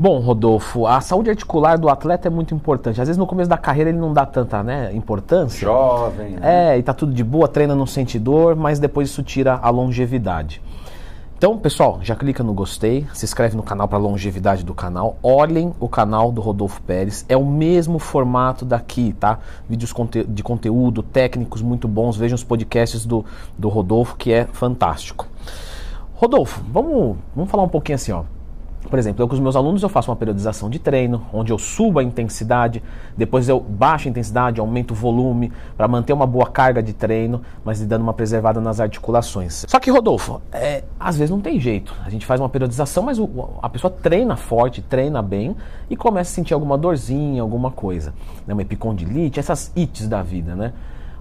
Bom, Rodolfo, a saúde articular do atleta é muito importante. Às vezes no começo da carreira ele não dá tanta né, importância. Jovem, né? É, e tá tudo de boa, treina, não sente dor, mas depois isso tira a longevidade. Então, pessoal, já clica no gostei, se inscreve no canal para longevidade do canal. Olhem o canal do Rodolfo Pérez, é o mesmo formato daqui, tá? Vídeos de conteúdo, técnicos muito bons. Vejam os podcasts do, do Rodolfo, que é fantástico. Rodolfo, vamos, vamos falar um pouquinho assim, ó. Por exemplo, eu com os meus alunos eu faço uma periodização de treino, onde eu subo a intensidade, depois eu baixo a intensidade, aumento o volume para manter uma boa carga de treino, mas dando uma preservada nas articulações. Só que, Rodolfo, é, às vezes não tem jeito. A gente faz uma periodização, mas o, a pessoa treina forte, treina bem e começa a sentir alguma dorzinha, alguma coisa. Né? Uma epicondilite, essas ites da vida, né?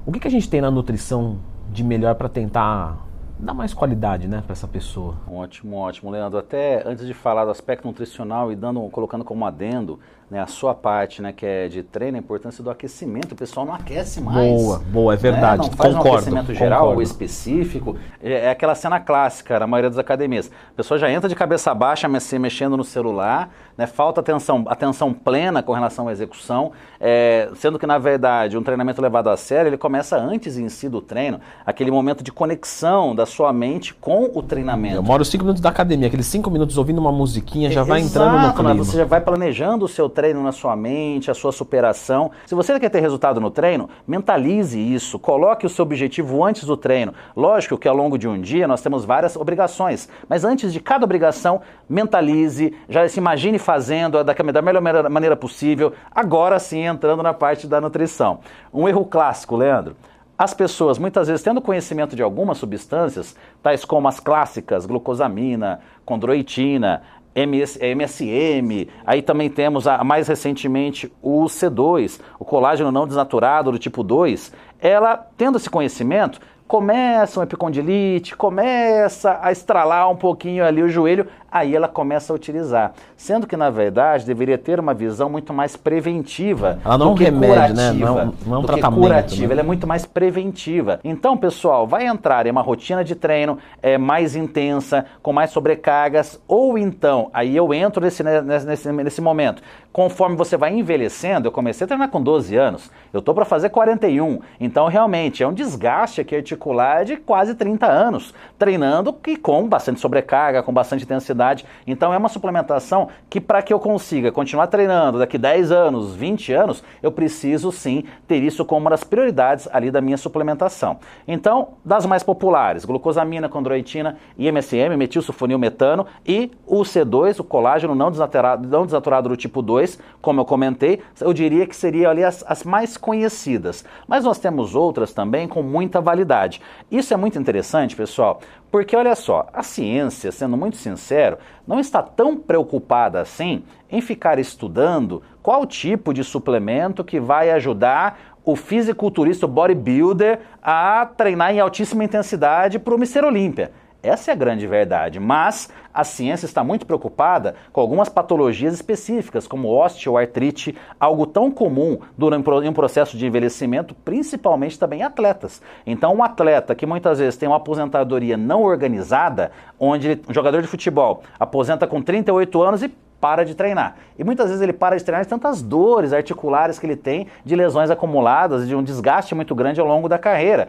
O que, que a gente tem na nutrição de melhor para tentar dá mais qualidade, né, para essa pessoa. Ótimo, ótimo, Leandro. Até antes de falar do aspecto nutricional e dando, colocando como adendo, né, a sua parte, né, que é de treino, a importância do aquecimento. O pessoal não aquece mais. Boa, boa, é verdade. Né? Não faz concordo, um aquecimento geral concordo. ou específico. É, é, aquela cena clássica na maioria das academias. A pessoa já entra de cabeça baixa, mexendo no celular, né, falta atenção, atenção plena com relação à execução, é, sendo que, na verdade, um treinamento levado a sério, ele começa antes em si do treino, aquele momento de conexão da sua mente com o treinamento. Eu moro cinco minutos da academia, aqueles cinco minutos ouvindo uma musiquinha já vai Exato, entrando no clima. Né? Você já vai planejando o seu treino na sua mente, a sua superação. Se você quer ter resultado no treino, mentalize isso, coloque o seu objetivo antes do treino. Lógico que ao longo de um dia nós temos várias obrigações, mas antes de cada obrigação, mentalize, já se imagine fazendo da, melhor maneira possível, agora sim entrando na parte da nutrição. Um erro clássico, Leandro. As pessoas, muitas vezes, tendo conhecimento de algumas substâncias, tais como as clássicas, glucosamina, condroitina, MS, MSM, aí também temos a, mais recentemente o C2, o colágeno não desnaturado do tipo 2, ela, tendo esse conhecimento, começa um epicondilite, começa a estralar um pouquinho ali o joelho, aí ela começa a utilizar. Sendo que, na verdade, deveria ter uma visão muito mais preventiva. Ela não do que remédio, curativa, né? Não, é não é um tratamento. Que curativa, né? ela é muito mais preventiva. Então, pessoal, vai entrar em uma rotina de treino é, mais intensa, com mais sobrecargas, ou então, aí eu entro nesse, nesse, nesse momento. Conforme você vai envelhecendo, eu comecei a treinar com 12 anos, eu estou para fazer 41. Então, realmente, é um desgaste aqui articular de quase 30 anos, treinando e com bastante sobrecarga, com bastante intensidade. Então, é uma suplementação que, para que eu consiga continuar treinando daqui 10 anos, 20 anos, eu preciso sim ter isso como uma das prioridades ali da minha suplementação. Então, das mais populares, glucosamina, condroitina, IMSM, metilsulfonilmetano e o C2, o colágeno não desaturado, não desaturado do tipo 2, como eu comentei, eu diria que seriam ali as, as mais conhecidas. Mas nós temos outras também com muita validade. Isso é muito interessante, pessoal, porque olha só, a ciência, sendo muito sincero, não está tão preocupada assim em ficar estudando qual tipo de suplemento que vai ajudar o fisiculturista, o bodybuilder, a treinar em altíssima intensidade para o Mister Olímpia. Essa é a grande verdade, mas a ciência está muito preocupada com algumas patologias específicas, como osteoartrite, algo tão comum durante um processo de envelhecimento, principalmente também atletas. Então, um atleta que muitas vezes tem uma aposentadoria não organizada, onde um jogador de futebol aposenta com 38 anos e para de treinar. E muitas vezes ele para de treinar de tantas dores articulares que ele tem, de lesões acumuladas, de um desgaste muito grande ao longo da carreira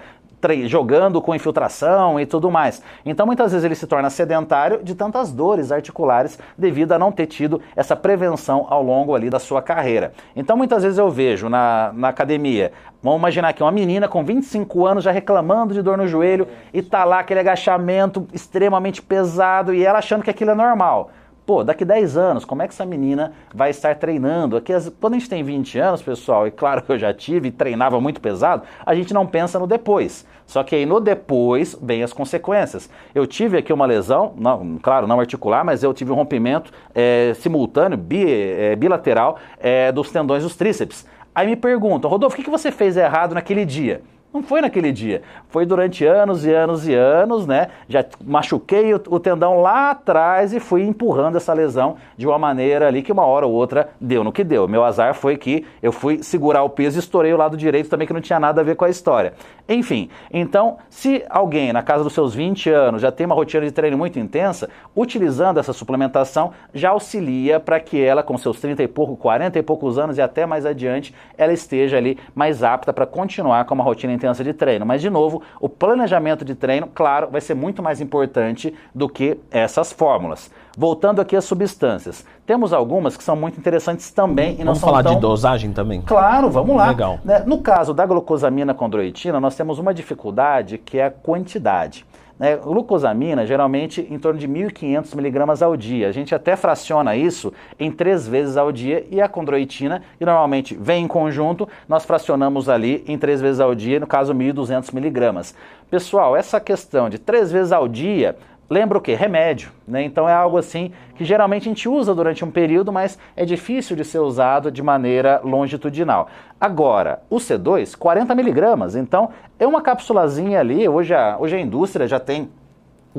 jogando com infiltração e tudo mais. Então muitas vezes ele se torna sedentário de tantas dores articulares devido a não ter tido essa prevenção ao longo ali da sua carreira. Então muitas vezes eu vejo na, na academia, vamos imaginar que uma menina com 25 anos já reclamando de dor no joelho e tá lá aquele agachamento extremamente pesado e ela achando que aquilo é normal. Pô, daqui 10 anos, como é que essa menina vai estar treinando? Aqui, quando a gente tem 20 anos, pessoal, e claro que eu já tive e treinava muito pesado, a gente não pensa no depois. Só que aí no depois vem as consequências. Eu tive aqui uma lesão, não, claro, não articular, mas eu tive um rompimento é, simultâneo, bi, é, bilateral, é, dos tendões dos tríceps. Aí me perguntam, Rodolfo, o que, que você fez errado naquele dia? Não foi naquele dia. Foi durante anos e anos e anos, né? Já machuquei o, o, tendão lá atrás e fui empurrando essa lesão de uma maneira ali que uma hora ou outra deu no que deu. Meu azar foi que eu fui segurar o peso e estourei o lado direito também, que não tinha nada a ver com a história. Enfim, então, se alguém na casa dos seus 20 anos já tem uma rotina de treino muito intensa, utilizando essa suplementação já auxilia para que ela, com seus 30 e pouco, 40 e poucos anos e até mais adiante, ela esteja ali mais apta para continuar com uma rotina intensa de treino. Mas, de novo, o planejamento de treino, claro, vai ser muito mais importante do que essas fórmulas. Voltando aqui às substâncias. Temos algumas que são muito interessantes também e não vamos falar tão... de dosagem também? Claro, vamos lá. Legal. Né, no caso da glucosamina condroitina, nós temos uma dificuldade que é a quantidade. Né? Glucosamina, geralmente em torno de 1.500 miligramas ao dia. A gente até fraciona isso em três vezes ao dia e a condroitina, que normalmente vem em conjunto, nós fracionamos ali em três vezes ao dia, no caso 1.200 miligramas. Pessoal, essa questão de três vezes ao dia lembra o que? Remédio. Né? Então é algo assim que geralmente a gente usa durante um período, mas é difícil de ser usado de maneira longitudinal. Agora, o C2, 40 miligramas, então é uma capsulazinha ali, hoje a, hoje a indústria já tem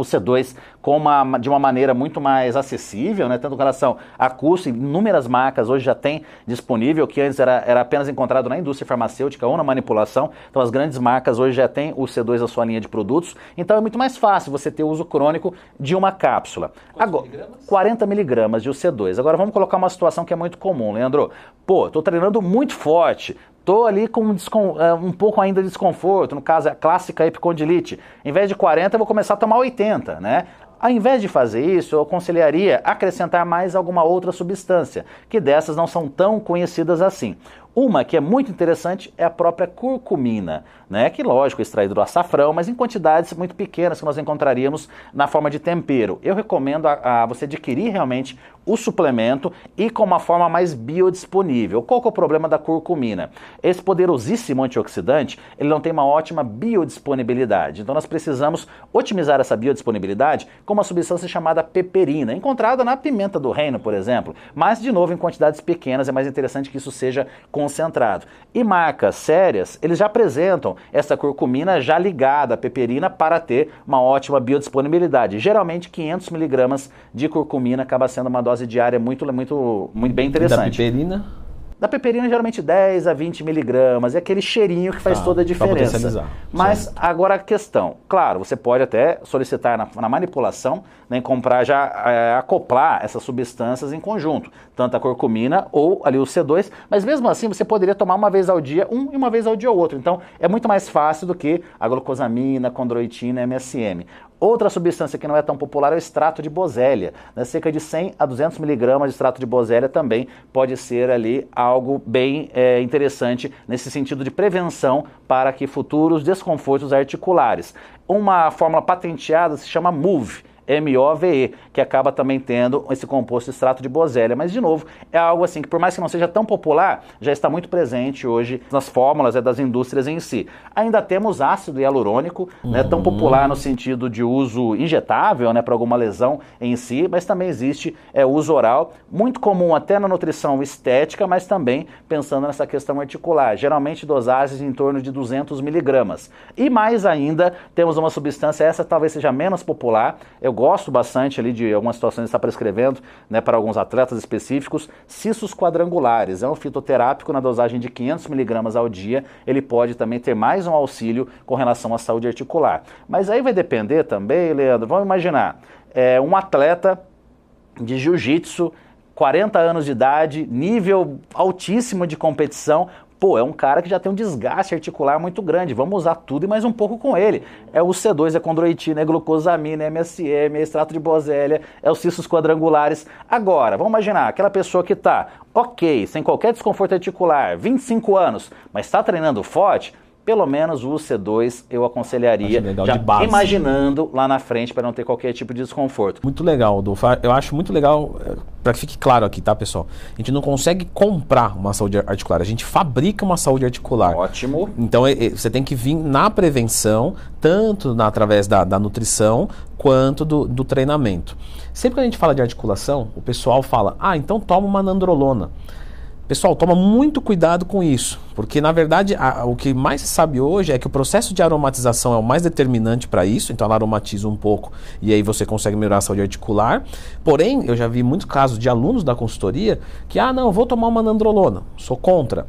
o C2 com uma, de uma maneira muito mais acessível, né, tanto com relação a custo, inúmeras marcas hoje já tem disponível, que antes era, era apenas encontrado na indústria farmacêutica ou na manipulação, então as grandes marcas hoje já têm o C2 na sua linha de produtos, então é muito mais fácil você ter o uso crônico de uma cápsula. Agora, miligramas? 40 miligramas de C2. Agora vamos colocar uma situação que é muito comum, Leandro. Pô, estou treinando muito forte, Estou ali com um, é, um, pouco ainda de desconforto, no caso a clássica epicondilite. Em vez de 40, eu vou começar a tomar 80, né? Ao invés de fazer isso, eu aconselharia acrescentar mais alguma outra substância, que dessas não são tão conhecidas assim. Uma que é muito interessante é a própria curcumina, né? que lógico é extraído do açafrão, mas em quantidades muito pequenas que nós encontraríamos na forma de tempero. Eu recomendo a, a você adquirir realmente o suplemento e com uma forma mais biodisponível. Qual é o problema da curcumina? Esse poderosíssimo antioxidante, ele não tem uma ótima biodisponibilidade. Então nós precisamos otimizar essa biodisponibilidade com uma substância chamada peperina, encontrada na pimenta do reino, por exemplo. Mas, de novo, em quantidades pequenas, é mais interessante que isso seja concentrado. E marcas sérias, eles já apresentam essa curcumina já ligada à peperina para ter uma ótima biodisponibilidade. Geralmente 500 miligramas de curcumina acaba sendo uma dose diária muito, muito, muito bem interessante. Da peperina? Da peperina, geralmente 10 a 20 miligramas. É aquele cheirinho que faz tá, toda a diferença. Mas certo. agora a questão. Claro, você pode até solicitar na, na manipulação, né, comprar já, é, acoplar essas substâncias em conjunto. Tanto a curcumina ou ali o C2. Mas mesmo assim, você poderia tomar uma vez ao dia um e uma vez ao dia outro. Então, é muito mais fácil do que a glucosamina, condroitina, MSM. Outra substância que não é tão popular é o extrato de bosélia. Né? Cerca de 100 a 200 miligramas de extrato de bosélia também pode ser ali algo bem é, interessante nesse sentido de prevenção para que futuros desconfortos articulares. Uma fórmula patenteada se chama MOVE MOVE, que acaba também tendo esse composto extrato de bosélia. Mas, de novo, é algo assim que, por mais que não seja tão popular, já está muito presente hoje nas fórmulas é, das indústrias em si. Ainda temos ácido hialurônico, uhum. né, tão popular no sentido de uso injetável, né, para alguma lesão em si, mas também existe é, uso oral, muito comum até na nutrição estética, mas também pensando nessa questão articular. Geralmente dosagens em torno de 200 miligramas. E mais ainda, temos uma substância, essa talvez seja menos popular, eu gosto bastante ali de algumas situações que está prescrevendo né, para alguns atletas específicos, cistos quadrangulares. É um fitoterápico na dosagem de 500 miligramas ao dia. Ele pode também ter mais um auxílio com relação à saúde articular. Mas aí vai depender também, Leandro, vamos imaginar, é, um atleta de jiu-jitsu 40 anos de idade, nível altíssimo de competição, pô, é um cara que já tem um desgaste articular muito grande, vamos usar tudo e mais um pouco com ele. É o C2, é condroitina, é glucosamina, é MSM, é extrato de bosélia, é os cistos quadrangulares. Agora, vamos imaginar aquela pessoa que está ok, sem qualquer desconforto articular, 25 anos, mas está treinando forte, pelo menos o C2 eu aconselharia, já imaginando lá na frente para não ter qualquer tipo de desconforto. Muito legal, Adolfo. Eu acho muito legal, eh, para que fique claro aqui, tá, pessoal? A gente não consegue comprar uma saúde articular, a gente fabrica uma saúde articular. Ótimo. Então você tem que vir na prevenção, tanto na, através da, da nutrição quanto do, do treinamento. Sempre que a gente fala de articulação, o pessoal fala, ah, então toma uma nandrolona. Pessoal, toma muito cuidado com isso, porque na verdade a, o que mais se sabe hoje é que o processo de aromatização é o mais determinante para isso, então ela aromatiza um pouco e aí você consegue melhorar a saúde articular. Porém, eu já vi muitos casos de alunos da consultoria que, ah, não, vou tomar uma nandrolona, sou contra.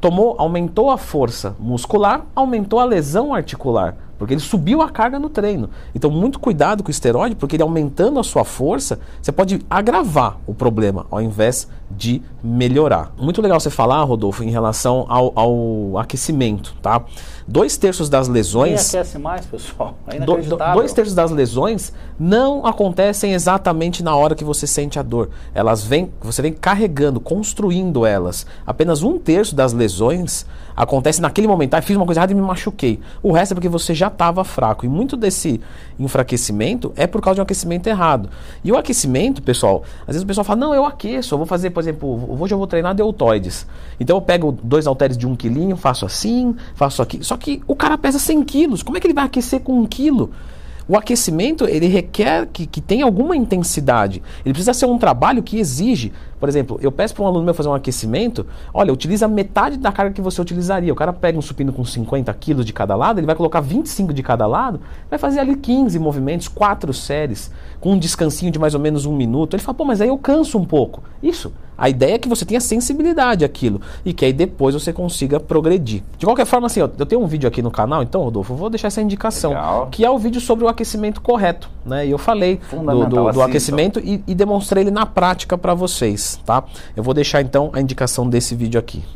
Tomou, aumentou a força muscular, aumentou a lesão articular porque ele subiu a carga no treino. Então, muito cuidado com o esteroide, porque ele aumentando a sua força, você pode agravar o problema ao invés de melhorar. Muito legal você falar, Rodolfo, em relação ao, ao aquecimento, tá? Dois terços das lesões. Quem aquece mais, pessoal? É do, do, dois terços das lesões não acontecem exatamente na hora que você sente a dor. Elas vêm, você vem carregando, construindo elas. Apenas um terço das lesões acontece naquele momento. Ah, fiz uma coisa errada e me machuquei. O resto é porque você já estava fraco. E muito desse enfraquecimento é por causa de um aquecimento errado. E o aquecimento, pessoal, às vezes o pessoal fala, não, eu aqueço, eu vou fazer, por exemplo, hoje eu vou treinar deltoides. Então eu pego dois halteres de um quilinho, faço assim, faço aqui. Só que o cara pesa 100 quilos. Como é que ele vai aquecer com um quilo? O aquecimento ele requer que, que tenha alguma intensidade. Ele precisa ser um trabalho que exige. Por exemplo, eu peço para um aluno meu fazer um aquecimento, olha, utiliza metade da carga que você utilizaria. O cara pega um supino com 50 quilos de cada lado, ele vai colocar 25 de cada lado, vai fazer ali 15 movimentos, quatro séries, com um descansinho de mais ou menos um minuto. Ele fala, pô, mas aí eu canso um pouco. Isso. A ideia é que você tenha sensibilidade àquilo e que aí depois você consiga progredir. De qualquer forma, assim, eu tenho um vídeo aqui no canal, então, Rodolfo, eu vou deixar essa indicação, Legal. que é o vídeo sobre o aquecimento correto, né? E eu falei do, do, do aquecimento e, e demonstrei ele na prática para vocês, tá? Eu vou deixar então a indicação desse vídeo aqui.